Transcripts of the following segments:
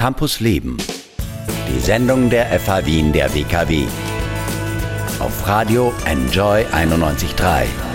Campus Leben. Die Sendung der FH Wien der WKW. Auf Radio Enjoy 91.3.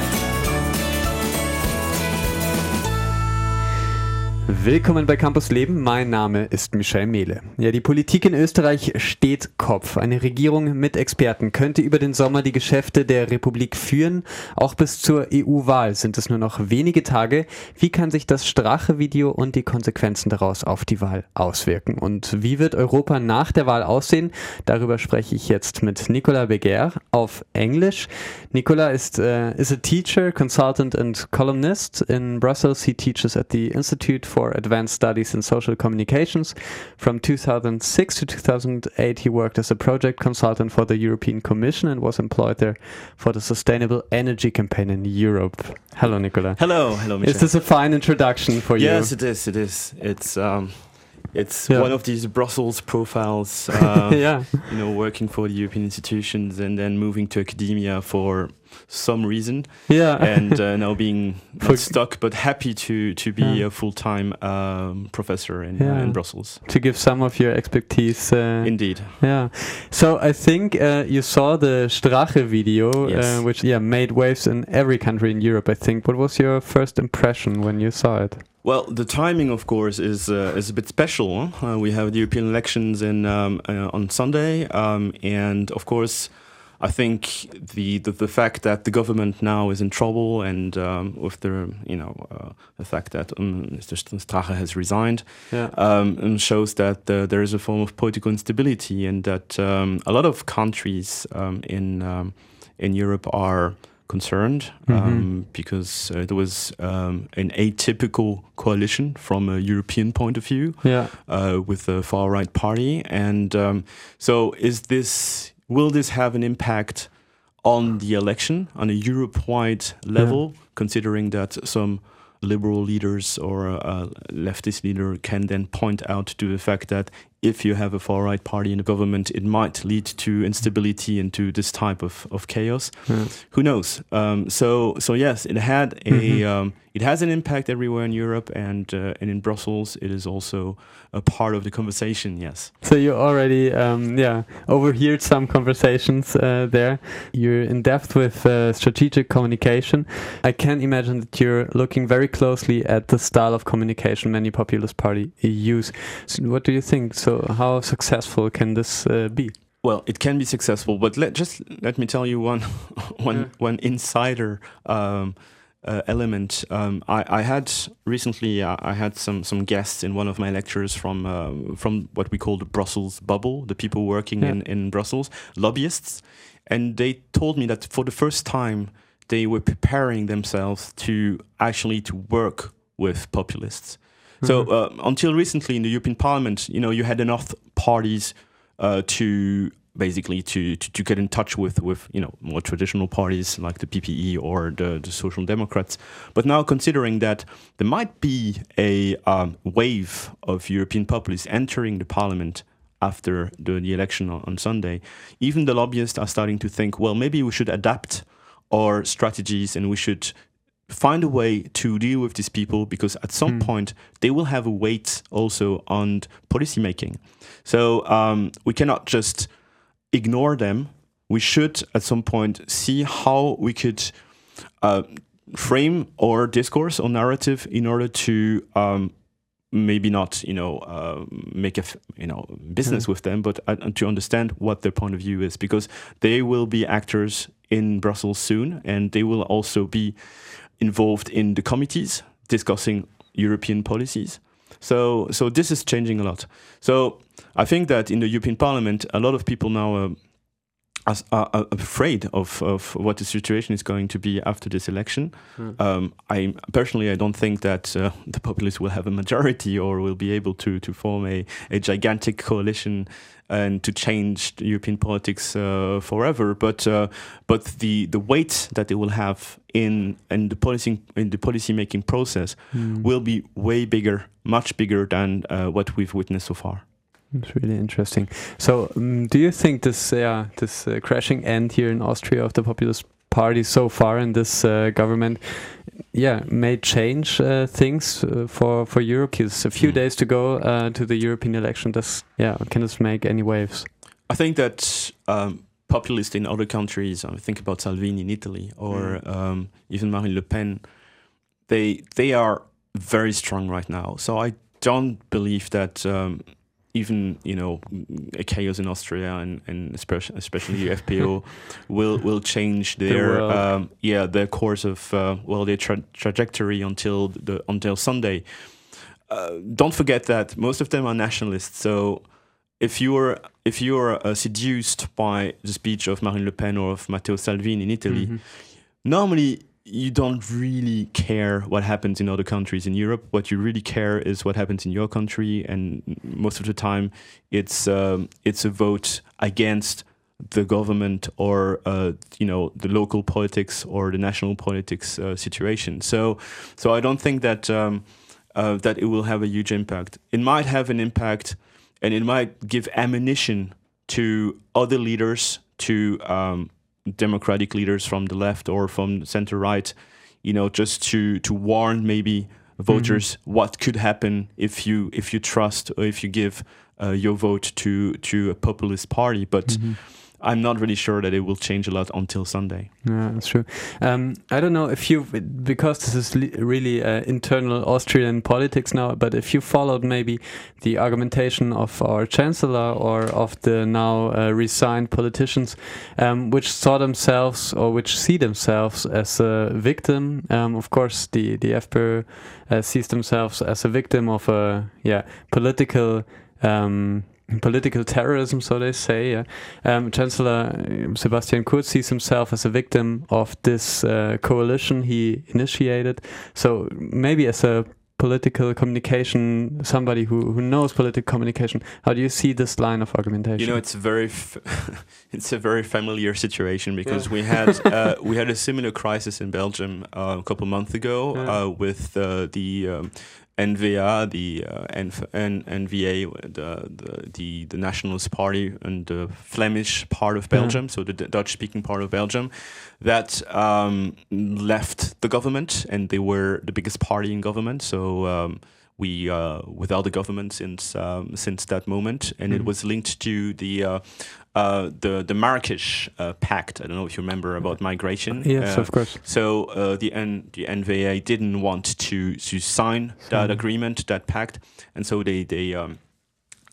Willkommen bei Campus Leben. Mein Name ist Michel Mehle. Ja, die Politik in Österreich steht Kopf. Eine Regierung mit Experten könnte über den Sommer die Geschäfte der Republik führen. Auch bis zur EU-Wahl sind es nur noch wenige Tage. Wie kann sich das Strache-Video und die Konsequenzen daraus auf die Wahl auswirken? Und wie wird Europa nach der Wahl aussehen? Darüber spreche ich jetzt mit Nicolas Beguer auf Englisch. Nicolas ist uh, is a teacher, consultant and columnist in Brussels. He teaches at the Institute for Advanced Studies in Social Communications. From 2006 to 2008, he worked as a project consultant for the European Commission and was employed there for the Sustainable Energy Campaign in Europe. Hello, Nicola. Hello, hello, Michel. Is this a fine introduction for you? Yes, it is. It is. It's um, it's yeah. one of these Brussels profiles. Uh, yeah. You know, working for the European institutions and then moving to academia for some reason. Yeah. and uh, now being stuck, but happy to to be yeah. a full time um, professor in, uh, yeah. uh, in Brussels. To give some of your expertise. Uh, Indeed. Yeah. So I think uh, you saw the Strache video, uh, yes. which yeah made waves in every country in Europe. I think. What was your first impression when you saw it? Well, the timing, of course, is uh, is a bit special. Uh, we have the European elections in um, uh, on Sunday, um, and of course, I think the, the, the fact that the government now is in trouble, and um, with the you know uh, the fact that um, Mr. Strache has resigned, yeah. Um, shows that there is a form of political instability, and that um, a lot of countries in in Europe are concerned um, mm-hmm. because uh, there was um, an atypical coalition from a European point of view yeah. uh, with the far right party. And um, so, is this will this have an impact on the election on a Europe wide level, yeah. considering that some liberal leaders or a leftist leader can then point out to the fact that if you have a far right party in the government, it might lead to instability and to this type of, of chaos. Yeah. Who knows? Um, so so yes, it had a Mm-hmm. um, it has an impact everywhere in Europe and uh, and in Brussels. It is also a part of the conversation. Yes. So you already um, yeah overheard some conversations uh, there. You're in depth with uh, strategic communication. I can imagine that you're looking very closely at the style of communication many populist party use. So what do you think? So how successful can this uh, be? Well, it can be successful, but let just let me tell you one one Yeah. one insider um, uh, element. Um, I, I had recently uh, I had some some guests in one of my lectures from uh, from what we call the Brussels bubble, the people working Yeah. in in Brussels, lobbyists, and they told me that for the first time they were preparing themselves to actually to work with populists. So Mhm. uh, until recently in the European Parliament, you know, you had enough parties uh, to basically to, to, to get in touch with with you know more traditional parties like the PPE or the, the Social Democrats. But now considering that there might be a um, wave of European populists entering the Parliament after the, the election on, on Sunday, even the lobbyists are starting to think, well, maybe we should adapt our strategies and we should find a way to deal with these people because at some Mm. point they will have a weight also on policy making. So um, we cannot just ignore them. We should at some point see how we could uh, frame our discourse or narrative in order to um, maybe not you know uh, make a f- you know business Mm. with them, but uh, to understand what their point of view is because they will be actors in Brussels soon, and they will also be involved in the committees discussing European policies. So, so this is changing a lot. So, I think that in the European Parliament, a lot of people now uh, are, are, are afraid of, of what the situation is going to be after this election. Mm. Um, I personally, I don't think that uh, the populists will have a majority or will be able to to form a, a gigantic coalition and to change European politics uh, forever. But uh, but the the weight that they will have in in the policy in the policy making process Mm. will be way bigger, much bigger than uh, what we've witnessed so far. It's really interesting. So, um, do you think this, uh, this uh, crashing end here in Austria of the populist party so far in this uh, government yeah, may change uh, things uh, for for Europe. Because a few Mm. days to go uh, to the European election. Does yeah, can this make any waves? I think that um, populists in other countries, I think about Salvini in Italy or um, even Marine Le Pen, they they are very strong right now. So I don't believe that um, even you know a chaos in Austria and, and especially especially FPO will will change their world. um, yeah their course of uh, well their tra- trajectory until the until Sunday. Uh, don't forget that most of them are nationalists. So if you're if you're uh, seduced by the speech of Marine Le Pen or of Matteo Salvini in Italy, Mhm. normally you don't really care what happens in other countries in Europe. What you really care is what happens in your country, and most of the time, it's um, it's a vote against the government or uh, you know the local politics or the national politics uh, situation. So, so I don't think that um, uh, that it will have a huge impact. It might have an impact, and it might give ammunition to other leaders to um, democratic leaders from the left or from the center right, you know, just to to warn maybe voters what could happen if you if you trust or if you give uh, your vote to to a populist party. But Mhm. I'm not really sure that it will change a lot until Sunday. Yeah, that's true. Um, I don't know if you, because this is really uh, internal Austrian politics now, but if you followed maybe the argumentation of our chancellor or of the now uh, resigned politicians, um, which saw themselves or which see themselves as a victim. Um, of course, the the FPÖ uh, sees themselves as a victim of a yeah political. Um, Political terrorism, so they say. Yeah. Um, Chancellor uh, Sebastian Kurz sees himself as a victim of this uh, coalition he initiated. So maybe as a political communication, somebody who, who knows political communication, how do you see this line of argumentation? You know, it's very f- it's a very familiar situation because we had uh, we had a similar crisis in Belgium uh, a couple months ago Yeah. uh, with uh, the um, NVA, the uh, NF- N- NVA, the, the the the Nationalist Party and the Flemish part of. Belgium, so the D- Dutch-speaking part of Belgium, that um, left the government and they were the biggest party in government. So. Um, we uh, without the government since um, since that moment, and it Mhm. was linked to the uh, uh, the the Marrakesh uh, Pact. I don't know if you remember about migration. yes, Uh, of course. so uh, the N- the NVA didn't want to to sign that agreement, that pact, and so they they um,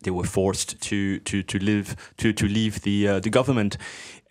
they were forced to to to live to to leave the uh, the government,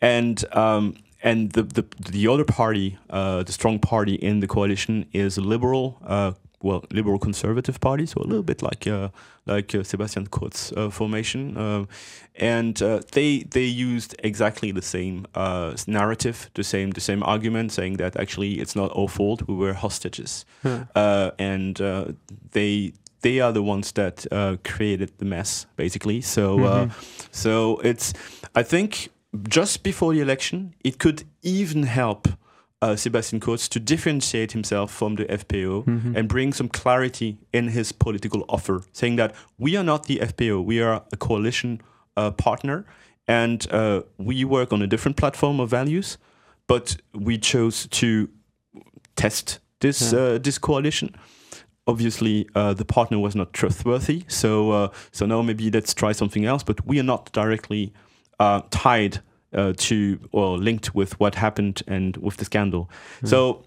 and. Um, and the, the the other party, uh, the strong party in the coalition, is a liberal, uh, well, liberal conservative party, so a little bit like uh, like uh, Sebastian Kurz uh, formation, um, and uh, they they used exactly the same uh, narrative, the same the same argument, saying that actually it's not our fault, we were hostages, Yeah. uh, and uh, they they are the ones that uh, created the mess, basically. So uh, Mhm. so it's I think just before the election, it could even help uh, Sebastian Kurz to differentiate himself from the FPO Mhm. and bring some clarity in his political offer, saying that we are not the FPO, we are a coalition uh, partner, and uh, we work on a different platform of values, but we chose to test this Yeah. uh, this coalition. Obviously, uh, the partner was not trustworthy, so uh, so now maybe let's try something else. But we are not directly uh, tied uh, to or linked with what happened and with the scandal. So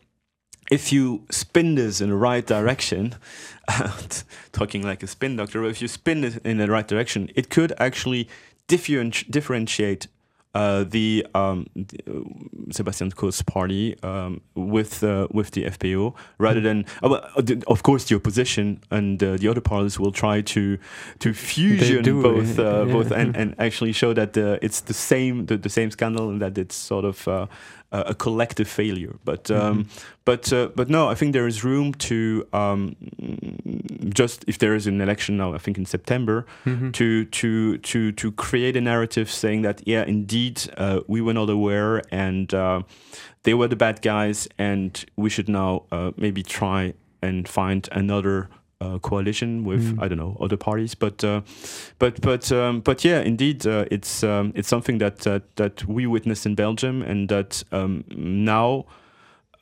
if you spin this in the right direction, talking like a spin doctor, if you spin it in the right direction, it could actually differenti- differentiate uh, the, um, the uh, Sebastian Kurz party um, with uh, with the FPO rather than uh, of course the opposition and uh, the other parties will try to to fusion do, both uh, yeah. both and, and actually show that uh, it's the same the, the same scandal and that it's sort of uh, a a collective failure. But um, but uh, but no, I think there is room to um, just if there is an election now, I think in September, Mhm. to to to to create a narrative saying that yeah, indeed, uh, we were not aware and uh, they were the bad guys, and we should now uh, maybe try and find another. Uh, coalition with Mm. I don't know other parties, but uh, but but um, but yeah, indeed, uh, it's um, it's something that that that we witnessed in Belgium, and that um, now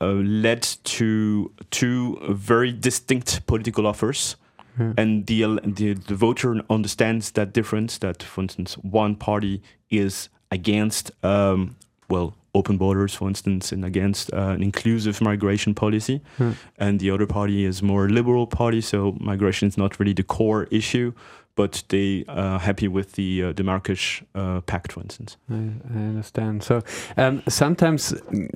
uh, led to two very distinct political offers. Yeah. And the, the the voter understands that difference. That, for instance, one party is against um, well open borders, for instance, and against uh, an inclusive migration policy, Hmm. and the other party is more liberal party. So migration is not really the core issue, but they are happy with the uh, the Marrakesh uh, Pact, for instance. I, I understand. So um, sometimes,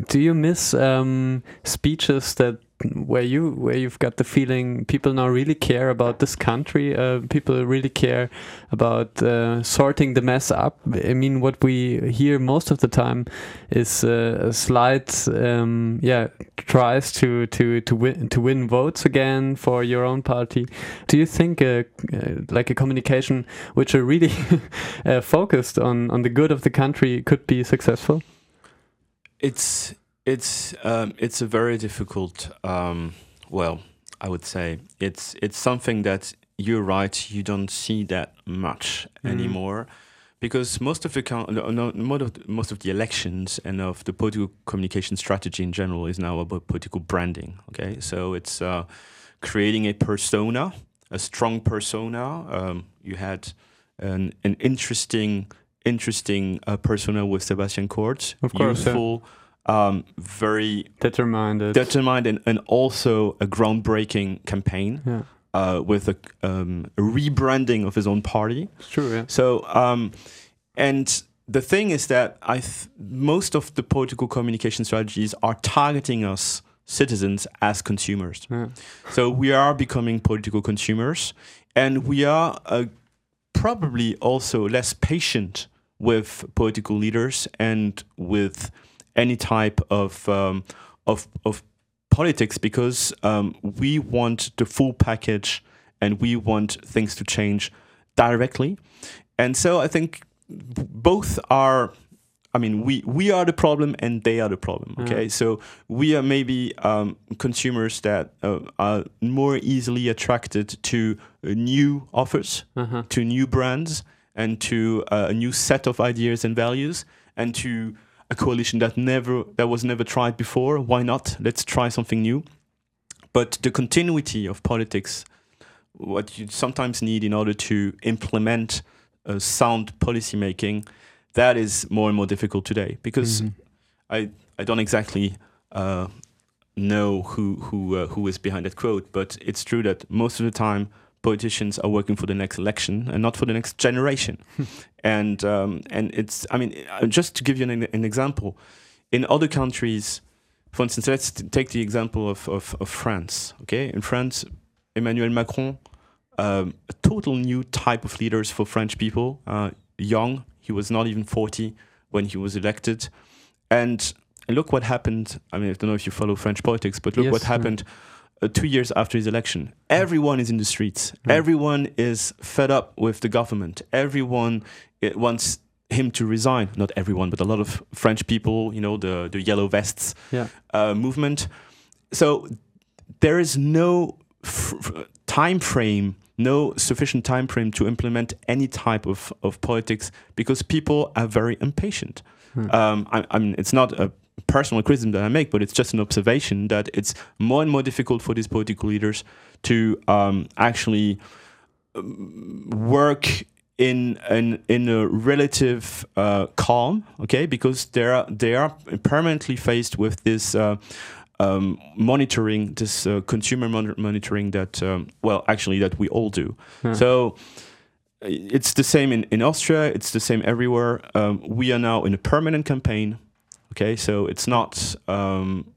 do you miss um, speeches that where you where you've got the feeling people now really care about this country? Uh, people really care about uh, sorting the mess up. I mean, what we hear most of the time is uh, a slight, um, yeah, tries to to to win to win votes again for your own party. Do you think uh, uh, like a communication which are really uh, focused on on the good of the country could be successful? It's it's um, it's a very difficult. Um, well, I would say it's it's something that you're right. You don't see that much Mhm. anymore, because most of the no, most of the, most of the elections and of the political communication strategy in general is now about political branding. Okay, so it's uh, creating a persona, a strong persona. Um, you had an an interesting interesting uh, persona with Sebastian Kurz, Of course, yeah. Um, very Determined. determined, and, and also a groundbreaking campaign yeah, uh, with a, um, a rebranding of his own party. it's true. Yeah. So, um, and the thing is that I th- most of the political communication strategies are targeting us citizens as consumers. yeah. So we are becoming political consumers, and we are uh, probably also less patient with political leaders and with any type of um, of of politics because um, we want the full package and we want things to change directly. And so I think both are. I mean, we we are the problem and they are the problem. Okay, so we are maybe um, consumers that uh, are more easily attracted to uh, new offers, Uh-huh. to new brands, and to uh, a new set of ideas and values, and to a coalition that never that was never tried before. Why not? Let's try something new. But the continuity of politics, what you sometimes need in order to implement uh, sound policy making, that is more and more difficult today because Mhm. I I don't exactly uh, know who who uh, who is behind that quote, but it's true that most of the time politicians are working for the next election and not for the next generation. and um, and it's I mean uh, just to give you an, an example, in other countries, for instance, let's take the example of, of, of France. Okay, in France, Emmanuel Macron, um, a total new type of leaders for French people, uh, young. He was not even forty when he was elected, and look what happened. I mean, I don't know if you follow French politics, but look Yes, what yeah. Uh, two years after his election. Everyone is in the streets. Mm. Everyone is fed up with the government. Everyone it wants him to resign. Not everyone, but a lot of French people. You know, the the yellow vests Yeah. uh, movement. So there is no time frame, no sufficient time frame to implement any type of, of politics because people are very impatient. Hmm. Um, I, I mean, it's not a personal criticism that I make, but it's just an observation that it's more and more difficult for these political leaders to um, actually um, work in an in a relative uh, calm, okay, because they are they are permanently faced with this. Uh, um, monitoring this uh, consumer mon- monitoring that um, well actually that we all do Yeah. so it's the same in, in Austria it's the same everywhere um, we are now in a permanent campaign okay so it's not um,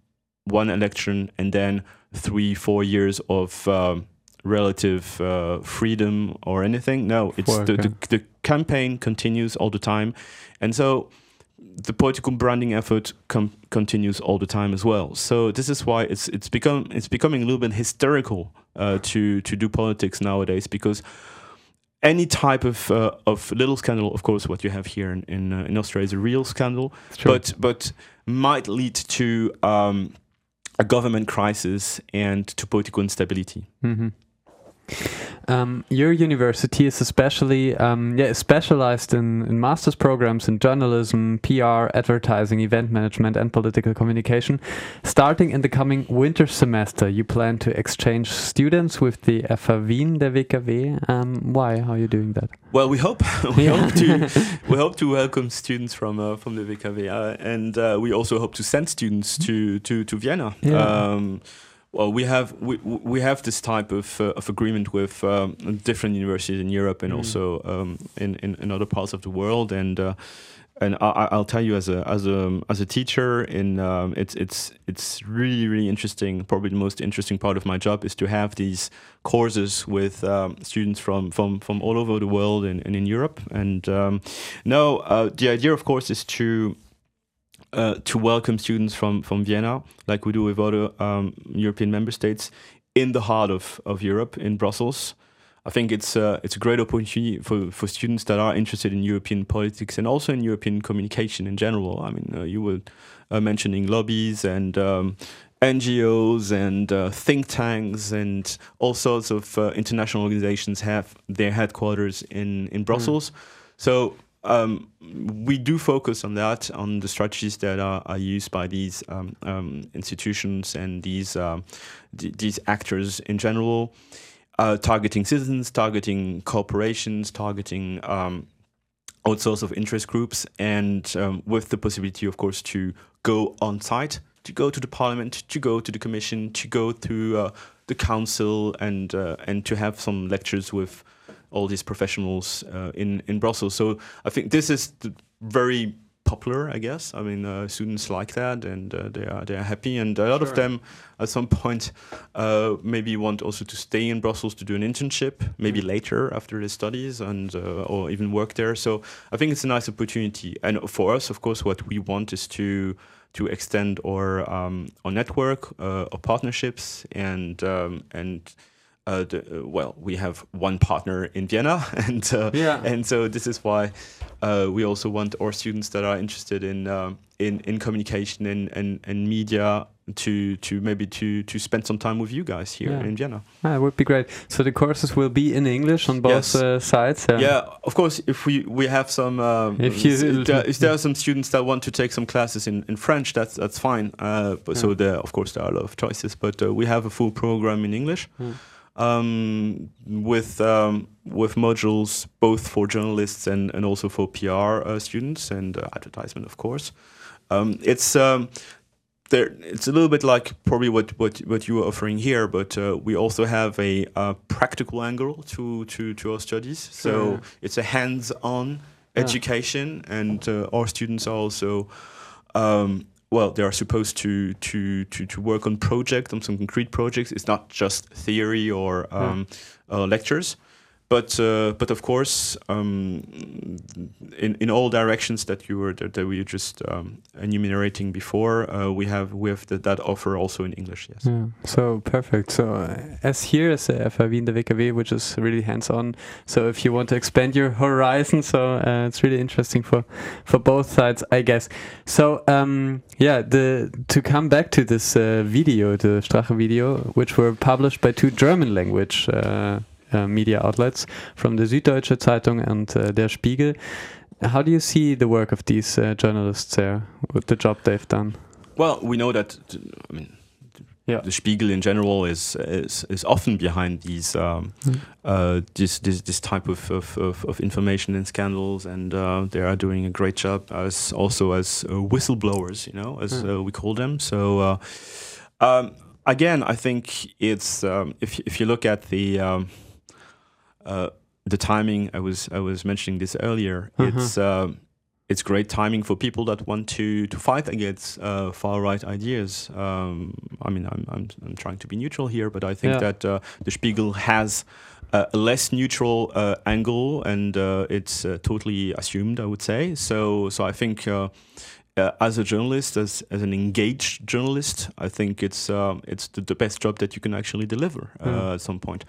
one election and then three four years of um, relative uh, freedom or anything. No it's the, the, the campaign continues all the time. And so the political branding effort com- continues all the time as well. So this is why it's it's become it's becoming a little bit hysterical uh, to to do politics nowadays because any type of uh, of little scandal, of course, what you have here in in, uh, in Australia is a real scandal, but but might lead to um, a government crisis and to political instability. Mhm. Um, your university is especially um, yeah, specialized in, in master's programs in journalism, PR, advertising, event management, and political communication. Starting in the coming winter semester, you plan to exchange students with the FH Wien, der WKW. Um, why? How are you doing that? Well, we hope we Yeah. hope to we hope to welcome students from uh, from the WKW, uh, and uh, we also hope to send students to to to Vienna. Yeah. Well, we have we we have this type of uh, of agreement with um, different universities in Europe and Mm. also um, in, in in other parts of the world, and. Uh, and I, I- I'll tell you, as a as a as a teacher, in um, it's it's it's really really interesting. Probably the most interesting part of my job is to have these courses with um, students from, from from all over the world and, and in Europe. And um, no, uh, the idea, of course, is to uh, to welcome students from from Vienna, like we do with other um, European member states, in the heart of, of Europe, in Brussels. I think it's uh, it's a great opportunity for, for students that are interested in European politics and also in European communication in general. I mean, uh, you were uh, mentioning lobbies and um, NGOs and uh, think tanks and all sorts of uh, international organizations have their headquarters in in Brussels. So um, we do focus on that, on the strategies that are, are used by these um, um, institutions and these th- these actors in general, uh, targeting citizens, targeting corporations, targeting um, all sorts of interest groups, and um, with the possibility, of course, to go on site, to go to the parliament, to go to the commission, to go to uh, the council, and uh, and to have some lectures with all these professionals uh, in in Brussels. So I think this is the very popular, I guess. I mean, uh, students like that, and uh, they are they are happy, and a lot of them at some point uh, maybe want also to stay in Brussels to do an internship, maybe later after their studies, and uh, or even work there. So I think it's a nice opportunity, and for us, of course, what we want is to to extend our um, our network, uh, our partnerships, and um, and. Uh, the, uh, well, we have one partner in Vienna, and uh, Yeah. and so this is why uh, we also want our students that are interested in um, in in communication and, and, and media to to maybe to to spend some time with you guys here Yeah. in Vienna. Ah, it would be great. So the courses will be in English on both Yes. uh, sides. Yeah, of course. If we we have some, um, If you- if, there, if there are some students that want to take some classes in, in French, that's that's fine. Uh, but so there, of course, there are a lot of choices. But uh, we have a full program in English. Mm. Um, with um, with modules both for journalists and, and also for PR uh, students and uh, advertisement, of course. Um, it's um, there. It's a little bit like probably what what, what you are offering here, but uh, we also have a, uh practical angle to to to our studies. So it's a hands-on Yeah. education, and uh, our students are also. Um, well, they are supposed to, to, to, to work on projects, on some concrete projects. It's not just theory or um, uh, lectures, but uh, but of course, um, in in all directions that you were that, that we were just um, enumerating before, uh, we have we have that, that offer also in English. Yes. Yeah, so perfect. So uh, as here as a FH Wien, the WKW, which is really hands-on. So if you want to expand your horizon, so it's really interesting for for both sides, I guess. So um, yeah, the to come back to this uh, video, the Strache video, which were published by two German language. Uh, media outlets from the Süddeutsche Zeitung and uh, Der Spiegel. How do you see the work of these uh, journalists there, with the job they've done? Well, we know that. I mean, Yeah. the Spiegel in general is is, is often behind these um, Mm. uh, this, this this type of, of, of, information and scandals, and uh, they are doing a great job as also as uh, whistleblowers, you know, as Mm. uh, we call them. So. Uh, um, Again, I think it's um, if if you look at the um, uh, the timing. I was I was mentioning this earlier. Uh-huh. It's um, it's great timing for people that want to to fight against uh, far right ideas. Um, I mean, I'm, I'm I'm trying to be neutral here, but I think Yeah. that uh, the Spiegel has uh, a less neutral uh, angle, and uh, it's uh, totally assumed. I would say so. So I think. Uh, uh, as a journalist, as, as an engaged journalist, I think it's um, it's the, the best job that you can actually deliver uh, Mm. at some point.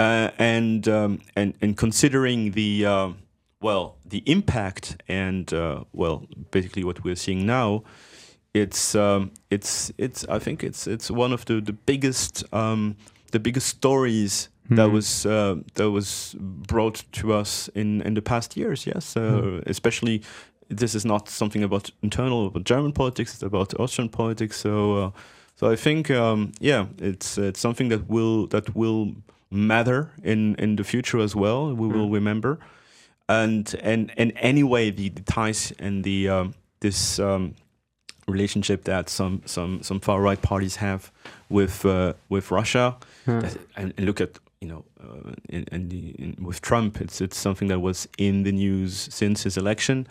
Uh, and um, and and considering the um well the impact and uh, well basically what we're seeing now, it's um, it's it's I think it's it's one of the the biggest um, the biggest stories that Mhm. was uh, that was brought to us in in the past years. Yes, uh, Mhm. especially this is not something about internal about German politics. It's about Austrian politics. So uh, so I think um, yeah, it's it's something that will that will matter in in the future as well. We will Mm. remember, and and and anyway, the, the ties and the um, this um, relationship that some some some far right parties have with uh, with Russia Yeah. that- and, and look at you know uh, in, in the, in, with Trump, it's it's something that was in the news since his election.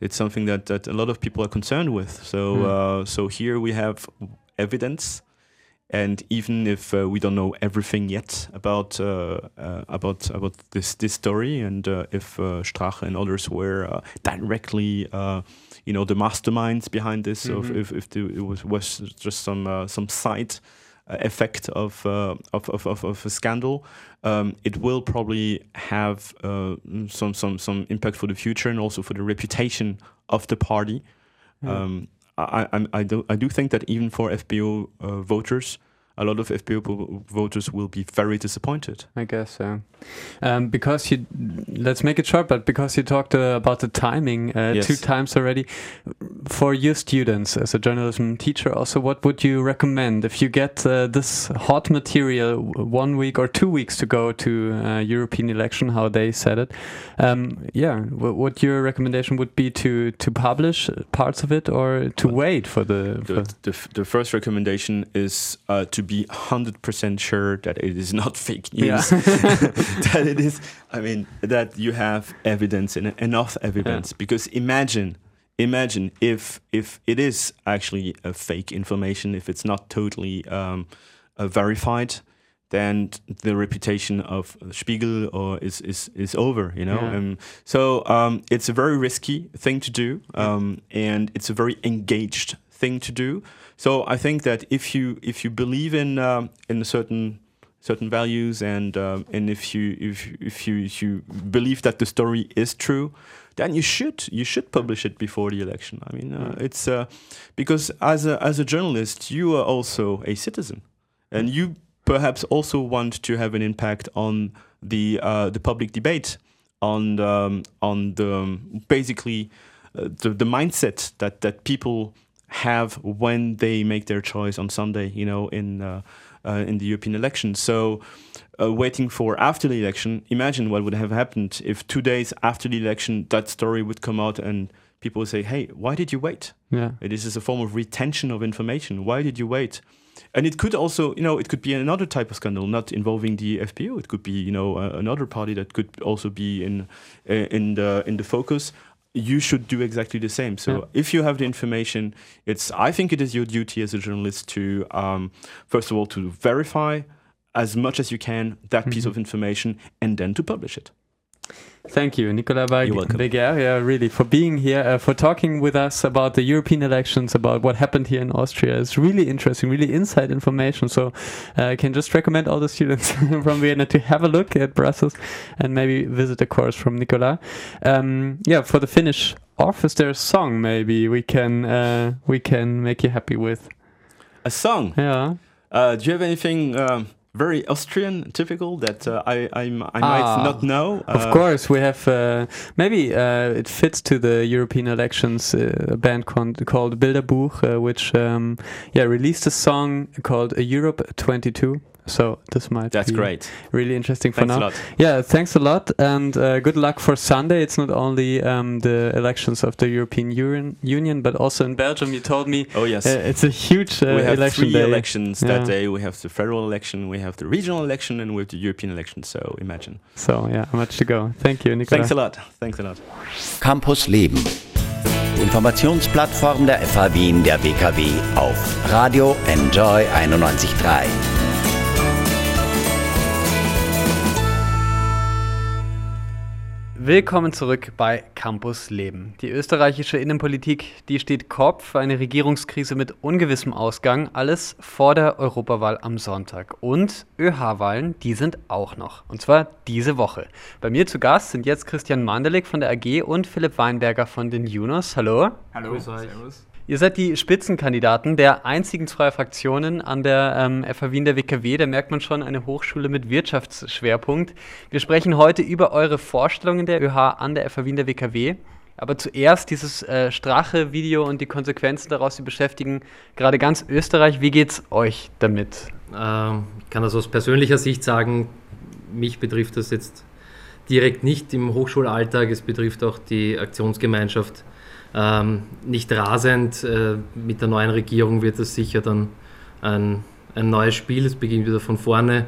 It's something that, that a lot of people are concerned with. So Hmm. uh, so here we have evidence, and even if uh, we don't know everything yet about uh, uh, about about this this story, and uh, if uh, Strache and others were uh, directly uh, you know the masterminds behind this, or Mhm. if if the, it was was just some uh, some side effect of, uh, of, of, of, of a scandal, um, it will probably have uh, some, some, some impact for the future and also for the reputation of the party. Yeah. Um, I, I, I, do, I do think that even for FPO uh, voters, a lot of FPO voters will be very disappointed. I guess so. Um, because you, let's make it short, but because you talked uh, about the timing uh, Yes. two times already, for your students as a journalism teacher, also, what would you recommend if you get uh, this hot material one week or two weeks to go to uh, European election, how they said it? Um, yeah, w- what your recommendation would be to to publish parts of it or to Well, wait for the? For, The, the, the first recommendation is uh, to be 100% sure that it is not fake news. that it is, I mean, that you have evidence and enough evidence. Because imagine, imagine if if it is actually a fake information, if it's not totally um, uh, verified, then the reputation of Spiegel or is is is over. You know, Yeah. um, so um, it's a very risky thing to do, um, and it's a very engaged thing to do. So I think that if you if you believe in um, in a certain certain values and um, and if you if if you if you believe that the story is true, then you should you should publish it before the election. I mean, uh, it's uh, because as a as a journalist, you are also a citizen, and you perhaps also want to have an impact on the uh, the public debate on um, on the um, basically uh, the, the mindset that that people have when they make their choice on Sunday, you know, in uh, uh, in the European election. So, uh, waiting for after the election, imagine what would have happened if two days after the election that story would come out and people would say, "Hey, why did you wait? yeah. This is a form of retention of information. Why did you wait?" And it could also, you know, it could be another type of scandal, not involving the FPO. It could be, you know, uh, another party that could also be in uh, in the in the focus. You should do exactly the same. So Yeah. if you have the information, it's I think it is your duty as a journalist to um, first of all to verify as much as you can that piece Mhm. of information and then to publish it. Thank you, Nicolas Bag- You're welcome. Beguer, yeah, really, for being here, uh, for talking with us about the European elections, about what happened here in Austria. It's really interesting, really inside information. So uh, I can just recommend all the students from Vienna to have a look at Brussels and maybe visit a course from Nicolas. Um, yeah, for the finish off, is there a song maybe we can uh, we can make you happy with? A song. Yeah. Uh, do you have anything um, very Austrian typical that uh, I I'm, I Ah, might not know? Of Uh, course, we have uh, maybe uh, it fits to the European elections. Uh, a band con- called Bilderbuch, uh, which um, yeah released a song called Europa 22. So this might That's be great. really interesting for Thanks now. a lot. Yeah, thanks a lot, and uh, good luck for Sunday. It's not only um, the elections of the European Union, Union, but also in Belgium. You told me Oh yes. uh, it's a huge uh, we have election three day. elections Yeah. that day. We have the federal election, we have the regional election, and we have the European election. So imagine. So yeah, much to go. Thank you, Nicola. Thanks a lot. Thanks a lot. Campus Leben. Die Informationsplattform der FH Wien der WKW auf Radio NJOY 91.3. Willkommen zurück bei Campus Leben. Die österreichische Innenpolitik, die steht Kopf, eine Regierungskrise mit ungewissem Ausgang, alles vor der Europawahl am Sonntag. Und ÖH-Wahlen, die sind auch noch. Und zwar diese Woche. Bei mir zu Gast sind jetzt Christian Mandelig von der AG und Philipp Weinberger von den Junos. Hallo. Hallo, servus. Ihr seid die Spitzenkandidaten der einzigen zwei Fraktionen an der ähm, FH Wien der WKW. Da merkt man schon eine Hochschule mit Wirtschaftsschwerpunkt. Wir sprechen heute über eure Vorstellungen der ÖH an der FH Wien der WKW. Aber zuerst dieses äh, Strache-Video und die Konsequenzen daraus, die beschäftigen gerade ganz Österreich. Wie geht's euch damit? Ähm, ich kann das aus persönlicher Sicht sagen, mich betrifft das jetzt direkt nicht im Hochschulalltag. Es betrifft auch die Aktionsgemeinschaft ähm, nicht rasend. Äh, mit der neuen Regierung wird es sicher dann ein, ein neues Spiel. Es beginnt wieder von vorne.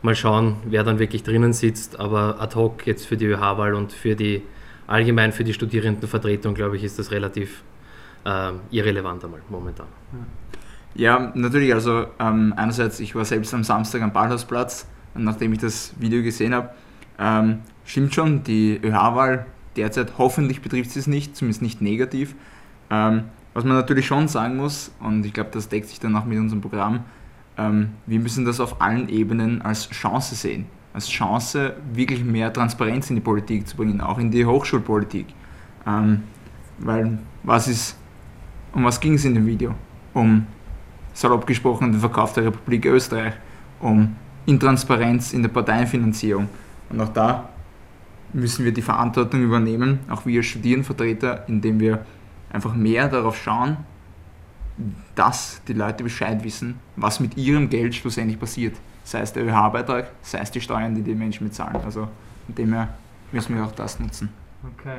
Mal schauen, wer dann wirklich drinnen sitzt. Aber ad hoc jetzt für die ÖH-Wahl und für die allgemein für die Studierendenvertretung, glaube ich, ist das relativ äh, irrelevant einmal momentan. Ja, natürlich. Also ähm, einerseits, ich war selbst am Samstag am Ballhausplatz, nachdem ich das Video gesehen habe. Ähm, stimmt schon, die ÖH-Wahl derzeit hoffentlich betrifft sie es nicht, zumindest nicht negativ. Ähm, was man natürlich schon sagen muss, und ich glaube, das deckt sich dann auch mit unserem Programm, ähm, wir müssen das auf allen Ebenen als Chance sehen. Als Chance, wirklich mehr Transparenz in die Politik zu bringen, auch in die Hochschulpolitik. Ähm, weil, was ist, um was ging es in dem Video? Um, salopp gesprochen, den Verkauf der Republik Österreich, um Intransparenz in der Parteienfinanzierung. Und auch da müssen wir die Verantwortung übernehmen, auch wir Studierendenvertreter, indem wir einfach mehr darauf schauen, dass die Leute Bescheid wissen, was mit ihrem Geld schlussendlich passiert. Sei es der ÖH-Beitrag, sei es die Steuern, die die Menschen bezahlen. Also von dem müssen wir auch das nutzen. Okay.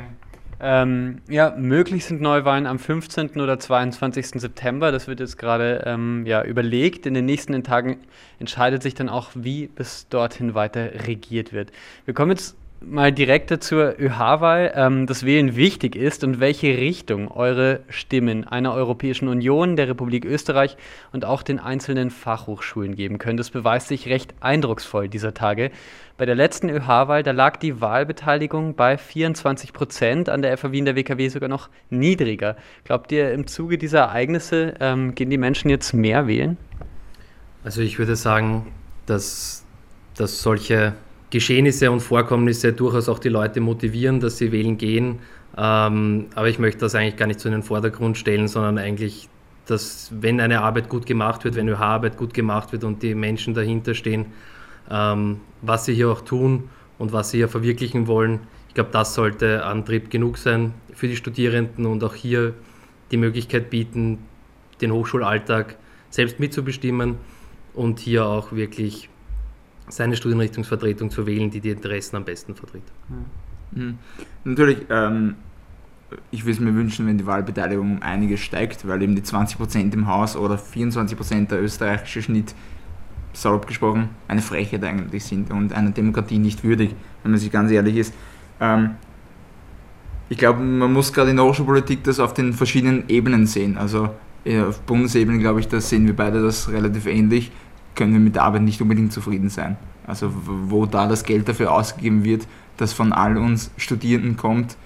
Ähm, ja, möglich sind Neuwahlen am 15. oder 22. September. Das wird jetzt gerade ähm, ja, überlegt. In den nächsten Tagen entscheidet sich dann auch, wie bis dorthin weiter regiert wird. Wir kommen jetzt mal direkt zur ÖH-Wahl, ähm, dass Wählen wichtig ist und welche Richtung eure Stimmen einer Europäischen Union, der Republik Österreich und auch den einzelnen Fachhochschulen geben können. Das beweist sich recht eindrucksvoll dieser Tage. Bei der letzten ÖH-Wahl, da lag die Wahlbeteiligung bei 24 Prozent, an der FAW in der WKW sogar noch niedriger. Glaubt ihr, im Zuge dieser Ereignisse ähm, gehen die Menschen jetzt mehr wählen? Also ich würde sagen, dass, dass solche Geschehnisse und Vorkommnisse durchaus auch die Leute motivieren, dass sie wählen gehen. Ähm, aber ich möchte das eigentlich gar nicht so in den Vordergrund stellen, sondern eigentlich, dass wenn eine Arbeit gut gemacht wird, wenn ÖH-Arbeit gut gemacht wird und die Menschen dahinter stehen, ähm, was sie hier auch tun und was sie hier verwirklichen wollen, ich glaube, das sollte Antrieb genug sein für die Studierenden und auch hier die Möglichkeit bieten, den Hochschulalltag selbst mitzubestimmen und hier auch wirklich seine Studienrichtungsvertretung zu wählen, die die Interessen am besten vertritt. Mhm. Natürlich, ähm, ich würde es mir wünschen, wenn die Wahlbeteiligung um einiges steigt, weil eben die 20% im Haus oder 24% der österreichische Schnitt, salopp gesprochen, eine Frechheit eigentlich sind und einer Demokratie nicht würdig, wenn man sich ganz ehrlich ist. Ähm, ich glaube, man muss gerade in der Hochschulpolitik das auf den verschiedenen Ebenen sehen. Also auf Bundesebene, glaube ich, da sehen wir beide das relativ ähnlich können wir mit der Arbeit nicht unbedingt zufrieden sein. Also wo da das Geld dafür ausgegeben wird, das von all uns Studierenden kommt,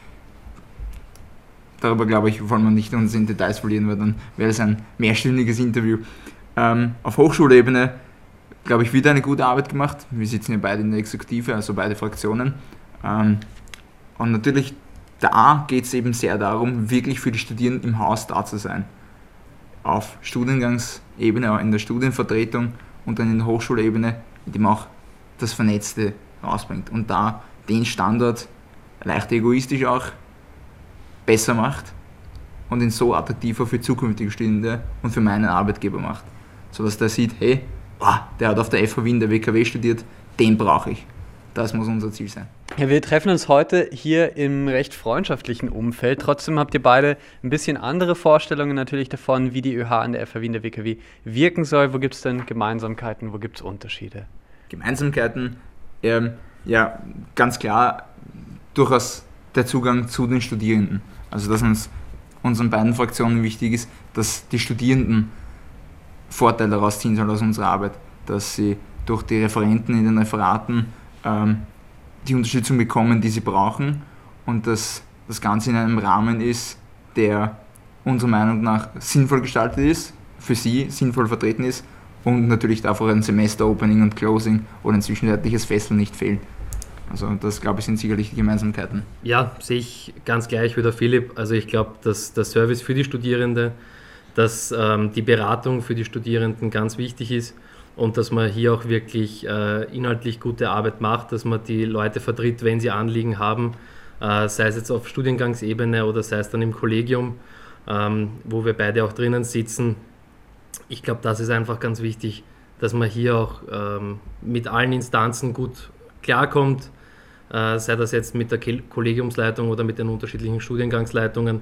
darüber glaube ich, wollen wir nicht uns in Details verlieren, weil dann wäre es ein mehrstündiges Interview. Ähm, auf Hochschulebene, glaube ich, wieder eine gute Arbeit gemacht. Wir sitzen ja beide in der Exekutive, also beide Fraktionen. Ähm, und natürlich, da geht es eben sehr darum, wirklich für die Studierenden im Haus da zu sein. Auf Studiengangsebene, in der Studienvertretung und dann in der Hochschulebene, indem auch das Vernetzte rausbringt und da den Standort leicht egoistisch auch besser macht und ihn so attraktiver für zukünftige Studierende und für meinen Arbeitgeber macht. Sodass der sieht, hey, oh, der hat auf der FH Wien der WKW studiert, den brauche ich. Das muss unser Ziel sein. Ja, wir treffen uns heute hier im recht freundschaftlichen Umfeld. Trotzdem habt ihr beide ein bisschen andere Vorstellungen natürlich davon, wie die ÖH an der FH Wien der WKW wirken soll. Wo gibt es denn Gemeinsamkeiten, wo gibt es Unterschiede? Gemeinsamkeiten, ähm, ja, ganz klar, durchaus der Zugang zu den Studierenden. Also, dass uns unseren beiden Fraktionen wichtig ist, dass die Studierenden Vorteile daraus ziehen sollen aus unserer Arbeit, dass sie durch die Referenten in den Referaten ähm, die Unterstützung bekommen, die sie brauchen und dass das Ganze in einem Rahmen ist, der unserer Meinung nach sinnvoll gestaltet ist, für sie sinnvoll vertreten ist und natürlich darf auch ein Semester-Opening und Closing oder ein zwischenzeitliches Fesseln nicht fehlen. Also das, glaube ich, sind sicherlich die Gemeinsamkeiten. Ja, sehe ich ganz gleich wie der Philipp. Also ich glaube, dass der Service für die Studierende, dass ähm, die Beratung für die Studierenden ganz wichtig ist und dass man hier auch wirklich äh, inhaltlich gute Arbeit macht, dass man die Leute vertritt, wenn sie Anliegen haben, äh, sei es jetzt auf Studiengangsebene oder sei es dann im Kollegium, ähm, wo wir beide auch drinnen sitzen. Ich glaube, das ist einfach ganz wichtig, dass man hier auch ähm, mit allen Instanzen gut klarkommt, äh, sei das jetzt mit der Kollegiumsleitung oder mit den unterschiedlichen Studiengangsleitungen,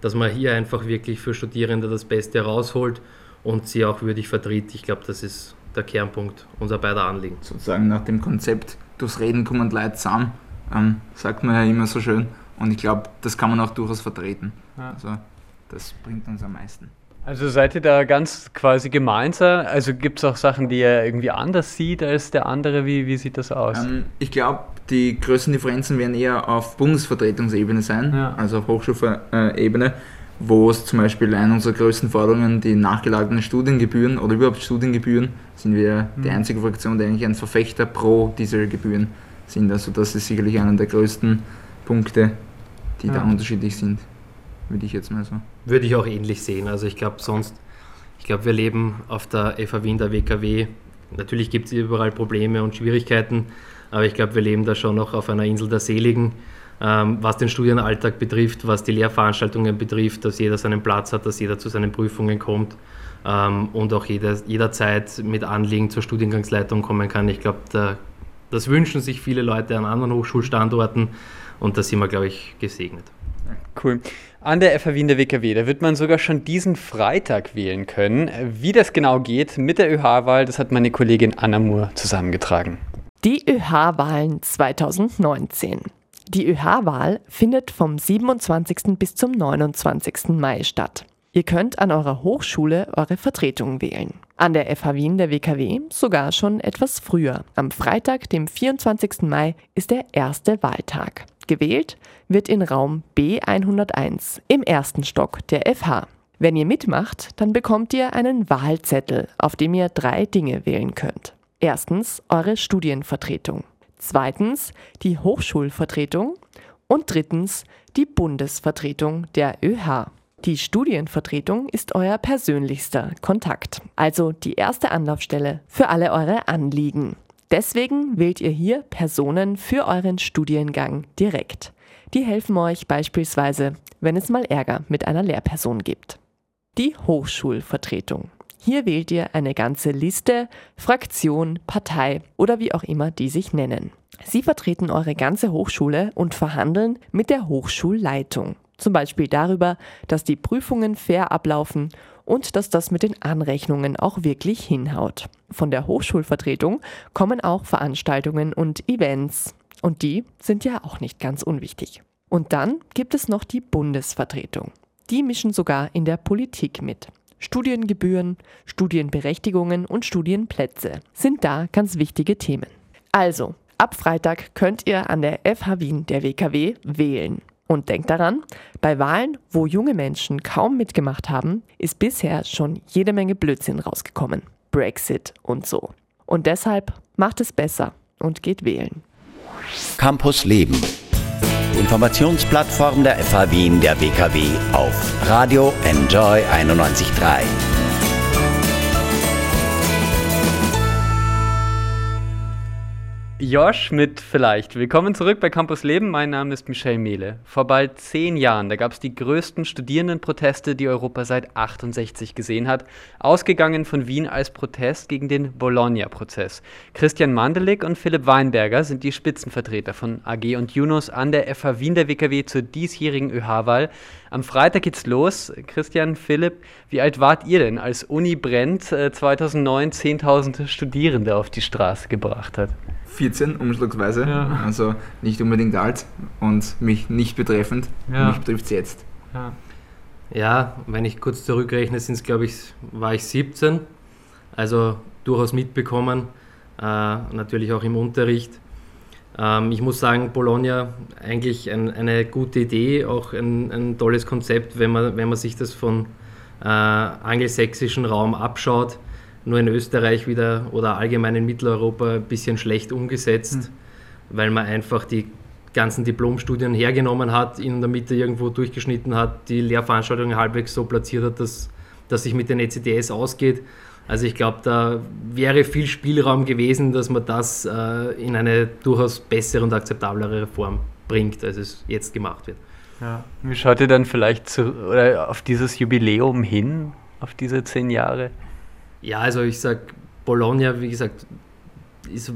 dass man hier einfach wirklich für Studierende das Beste herausholt und sie auch würdig vertritt. Ich glaube, das ist der Kernpunkt unserer beider Anliegen. Sozusagen nach dem Konzept, durchs Reden kommen Leute zusammen, ähm, sagt man ja immer so schön. Und ich glaube, das kann man auch durchaus vertreten. Ja. Also das bringt uns am meisten. Also seid ihr da ganz quasi gemeinsam? Also gibt es auch Sachen, die er irgendwie anders sieht als der andere? Wie, wie sieht das aus? Ähm, ich glaube, die größten Differenzen werden eher auf Bundesvertretungsebene sein, ja. also auf Hochschulebene, wo es zum Beispiel eine unserer größten Forderungen, die nachgelagerten Studiengebühren oder überhaupt Studiengebühren, sind wir mhm. die einzige Fraktion, die eigentlich ein Verfechter pro diese Gebühren sind. Also das ist sicherlich einer der größten Punkte, die ja. da unterschiedlich sind würde ich jetzt mal so. Würde ich auch ähnlich sehen. Also ich glaube sonst, ich glaube, wir leben auf der FAW in der WKW. Natürlich gibt es überall Probleme und Schwierigkeiten, aber ich glaube, wir leben da schon noch auf einer Insel der Seligen, was den Studienalltag betrifft, was die Lehrveranstaltungen betrifft, dass jeder seinen Platz hat, dass jeder zu seinen Prüfungen kommt ähm, und auch jeder, jederzeit mit Anliegen zur Studiengangsleitung kommen kann. Ich glaube, da, das wünschen sich viele Leute an anderen Hochschulstandorten und da sind wir, glaube ich, gesegnet. Cool. An der FH Wien der WKW, da wird man sogar schon diesen Freitag wählen können. Wie das genau geht mit der ÖH-Wahl, das hat meine Kollegin Anna Moore zusammengetragen. Die ÖH-Wahlen 2019. Die ÖH-Wahl findet vom 27. bis zum 29. Mai statt. Ihr könnt an eurer Hochschule eure Vertretung wählen. An der FH Wien der WKW sogar schon etwas früher. Am Freitag, dem 24. Mai, ist der erste Wahltag. Gewählt wird in Raum B101 im ersten Stock der FH. Wenn ihr mitmacht, dann bekommt ihr einen Wahlzettel, auf dem ihr drei Dinge wählen könnt. Erstens eure Studienvertretung. Zweitens die Hochschulvertretung. Und drittens die Bundesvertretung der ÖH. Die Studienvertretung ist euer persönlichster Kontakt, also die erste Anlaufstelle für alle eure Anliegen. Deswegen wählt ihr hier Personen für euren Studiengang direkt. Die helfen euch beispielsweise, wenn es mal Ärger mit einer Lehrperson gibt. Die Hochschulvertretung. Hier wählt ihr eine ganze Liste, Fraktion, Partei oder wie auch immer die sich nennen. Sie vertreten eure ganze Hochschule und verhandeln mit der Hochschulleitung. Zum Beispiel darüber, dass die Prüfungen fair ablaufen und dass das mit den Anrechnungen auch wirklich hinhaut. Von der Hochschulvertretung kommen auch Veranstaltungen und Events. Und die sind ja auch nicht ganz unwichtig. Und dann gibt es noch die Bundesvertretung. Die mischen sogar in der Politik mit. Studiengebühren, Studienberechtigungen und Studienplätze sind da ganz wichtige Themen. Also, ab Freitag könnt ihr an der FH Wien der WKW wählen. Und denkt daran, bei Wahlen, wo junge Menschen kaum mitgemacht haben, ist bisher schon jede Menge Blödsinn rausgekommen. Brexit und so. Und deshalb macht es besser und geht wählen. Campus Leben. Informationsplattform der FH Wien der WKW auf Radio Enjoy 91.3. Josh mit Vielleicht. Willkommen zurück bei Campus Leben. Mein Name ist Michel Mehle. Vor bald zehn Jahren, da gab es die größten Studierendenproteste, die Europa seit 68 gesehen hat. Ausgegangen von Wien als Protest gegen den Bologna-Prozess. Christian Mandelig und Philipp Weinberger sind die Spitzenvertreter von AG und Junos an der FH Wien der WKW zur diesjährigen ÖH-Wahl. Am Freitag geht's los. Christian, Philipp, wie alt wart ihr denn, als Uni Brennt 2009 10.000 Studierende auf die Straße gebracht hat? 14 umschlagsweise, ja. also nicht unbedingt alt und mich nicht betreffend. Ja. Mich betrifft es jetzt. Ja. ja. wenn ich kurz zurückrechne, sind es, glaube ich, war ich 17, also durchaus mitbekommen, äh, natürlich auch im Unterricht. Ähm, ich muss sagen, Bologna eigentlich ein, eine gute Idee, auch ein, ein, tolles Konzept, wenn man, wenn man sich das von äh, angelsächsischen Raum abschaut nur in Österreich wieder oder allgemein in Mitteleuropa ein bisschen schlecht umgesetzt, mhm. weil man einfach die ganzen Diplomstudien hergenommen hat, in der Mitte irgendwo durchgeschnitten hat, die Lehrveranstaltungen halbwegs so platziert hat, dass, dass sich mit den ECTS ausgeht. Also ich glaube, da wäre viel Spielraum gewesen, dass man das äh, in eine durchaus bessere und akzeptablere Form bringt, als es jetzt gemacht wird. Ja. Wie schaut ihr dann vielleicht zu, oder auf dieses Jubiläum hin, auf diese zehn Jahre? Ja, also ich sage, Bologna, wie gesagt, ist,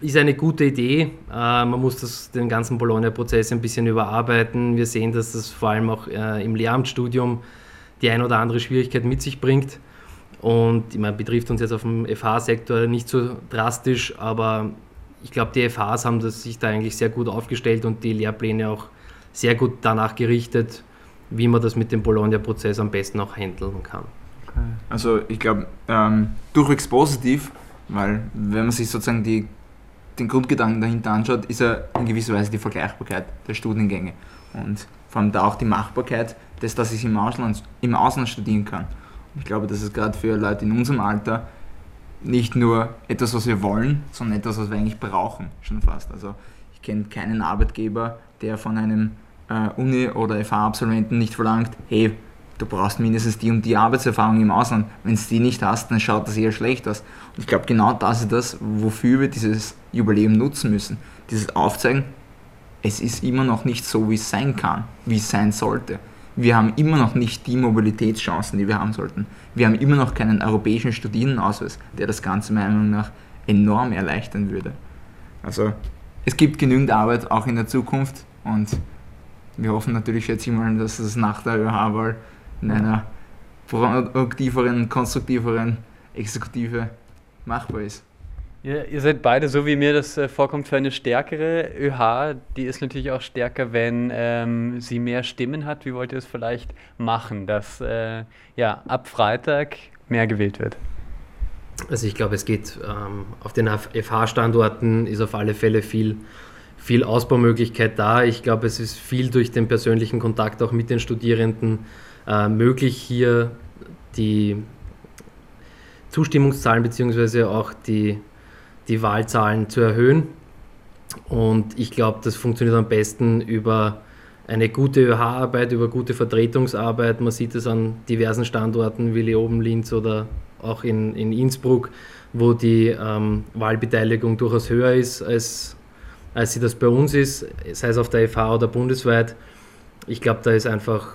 ist eine gute Idee. Äh, man muss das, den ganzen Bologna-Prozess ein bisschen überarbeiten. Wir sehen, dass das vor allem auch äh, im Lehramtsstudium die ein oder andere Schwierigkeit mit sich bringt. Und ich meine, betrifft uns jetzt auf dem FH-Sektor nicht so drastisch, aber ich glaube, die FHs haben das sich da eigentlich sehr gut aufgestellt und die Lehrpläne auch sehr gut danach gerichtet, wie man das mit dem Bologna-Prozess am besten auch handeln kann. Also ich glaube, ähm, durchwegs positiv, weil wenn man sich sozusagen die, den Grundgedanken dahinter anschaut, ist ja in gewisser Weise die Vergleichbarkeit der Studiengänge und vor allem da auch die Machbarkeit des, dass ich im Ausland, im Ausland studieren kann. Und ich glaube, das ist gerade für Leute in unserem Alter nicht nur etwas, was wir wollen, sondern etwas, was wir eigentlich brauchen, schon fast. Also ich kenne keinen Arbeitgeber, der von einem äh, Uni- oder FH-Absolventen nicht verlangt, hey, du brauchst mindestens die und die Arbeitserfahrung im Ausland. Wenn es die nicht hast, dann schaut das eher schlecht aus. Und ich glaube, genau das ist das, wofür wir dieses Jubiläum nutzen müssen. Dieses Aufzeigen, es ist immer noch nicht so, wie es sein kann, wie es sein sollte. Wir haben immer noch nicht die Mobilitätschancen, die wir haben sollten. Wir haben immer noch keinen europäischen Studierendenausweis, der das Ganze meiner Meinung nach enorm erleichtern würde. Also es gibt genügend Arbeit auch in der Zukunft und wir hoffen natürlich, ich mal, dass es nach der ÖH-Wahl in einer produktiveren, konstruktiveren Exekutive machbar ist. Ihr, ihr, seid beide, so wie mir das äh, vorkommt, für eine stärkere ÖH. Die ist natürlich auch stärker, wenn ähm, sie mehr Stimmen hat. Wie wollt ihr es vielleicht machen, dass äh, ja, ab Freitag mehr gewählt wird? Also ich glaube, es geht ähm, auf den FH-Standorten ist auf alle Fälle viel, viel Ausbaumöglichkeit da. Ich glaube, es ist viel durch den persönlichen Kontakt auch mit den Studierenden äh, möglich, hier die Zustimmungszahlen bzw. auch die, die Wahlzahlen zu erhöhen. Und ich glaube, das funktioniert am besten über eine gute ÖH-Arbeit, über gute Vertretungsarbeit. Man sieht es an diversen Standorten wie Leoben, Linz oder auch in, in Innsbruck, wo die ähm, Wahlbeteiligung durchaus höher ist, als, als sie das bei uns ist, sei es auf der FH oder bundesweit. Ich glaube, da ist einfach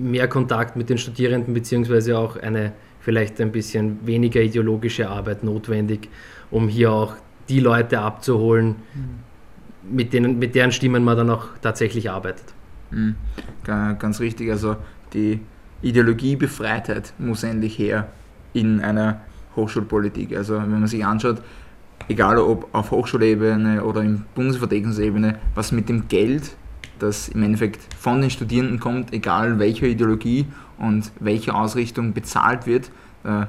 mehr Kontakt mit den Studierenden beziehungsweise auch eine vielleicht ein bisschen weniger ideologische Arbeit notwendig, um hier auch die Leute abzuholen, mhm. mit, denen, mit deren Stimmen man dann auch tatsächlich arbeitet. Mhm. Ganz richtig, also die Ideologiebefreitheit muss endlich her in einer Hochschulpolitik. Also wenn man sich anschaut, egal ob auf Hochschulebene oder in Bundesvertretungsebene, was mit dem Geld das im Endeffekt von den Studierenden kommt, egal welcher Ideologie und welche Ausrichtung bezahlt wird. Äh,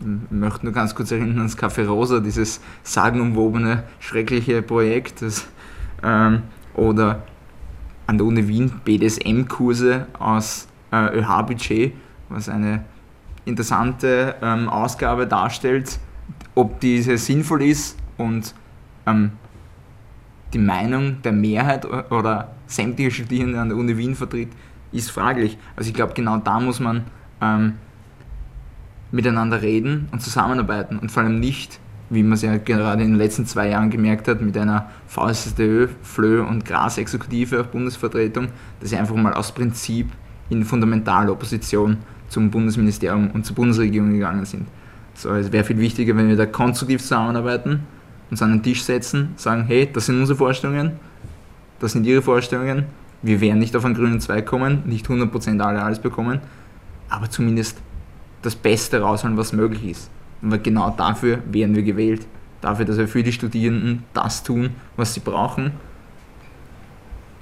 ich möchte nur ganz kurz erinnern ans Café Rosa, dieses sagenumwobene, schreckliche Projekt. Das, ähm, oder an der Uni Wien BDSM-Kurse aus äh, ÖH-Budget, was eine interessante ähm, Ausgabe darstellt. Ob diese sinnvoll ist und ähm, die Meinung der Mehrheit oder sämtliche Studierende an der Uni Wien vertritt, ist fraglich. Also ich glaube, genau da muss man ähm, miteinander reden und zusammenarbeiten und vor allem nicht, wie man es ja gerade in den letzten zwei Jahren gemerkt hat, mit einer VSSDÖ, FLÖ und GRAS-Exekutive auf Bundesvertretung, dass sie einfach mal aus Prinzip in fundamentale Opposition zum Bundesministerium und zur Bundesregierung gegangen sind. So, es wäre viel wichtiger, wenn wir da konstruktiv zusammenarbeiten, uns an den Tisch setzen, sagen, hey, das sind unsere Vorstellungen, das sind ihre Vorstellungen. Wir werden nicht auf einen grünen Zweig kommen, nicht 100% alle alles bekommen, aber zumindest das Beste rausholen, was möglich ist. Und genau dafür werden wir gewählt. Dafür, dass wir für die Studierenden das tun, was sie brauchen.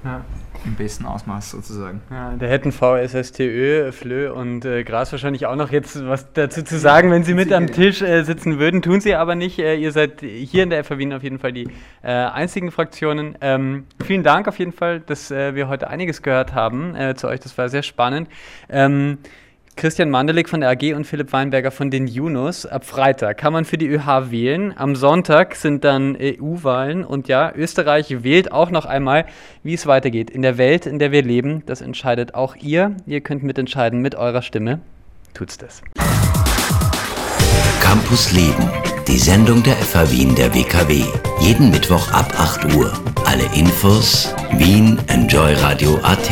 Ja im besten Ausmaß sozusagen. Ja, da hätten VSSTÖ, FLÖ und äh, Gras wahrscheinlich auch noch jetzt was dazu zu sagen, wenn sie mit am Tisch äh, sitzen würden. Tun sie aber nicht. Äh, ihr seid hier in der Wien auf jeden Fall die äh, einzigen Fraktionen. Ähm, vielen Dank auf jeden Fall, dass äh, wir heute einiges gehört haben äh, zu euch. Das war sehr spannend. Ähm, Christian Mandelig von der AG und Philipp Weinberger von den Junos. Ab Freitag kann man für die ÖH wählen. Am Sonntag sind dann EU-Wahlen. Und ja, Österreich wählt auch noch einmal, wie es weitergeht. In der Welt, in der wir leben, das entscheidet auch ihr. Ihr könnt mitentscheiden mit eurer Stimme. Tut's das. Campus Leben, die Sendung der FH Wien der WKW. Jeden Mittwoch ab 8 Uhr. Alle Infos Wien Enjoy Radio AT.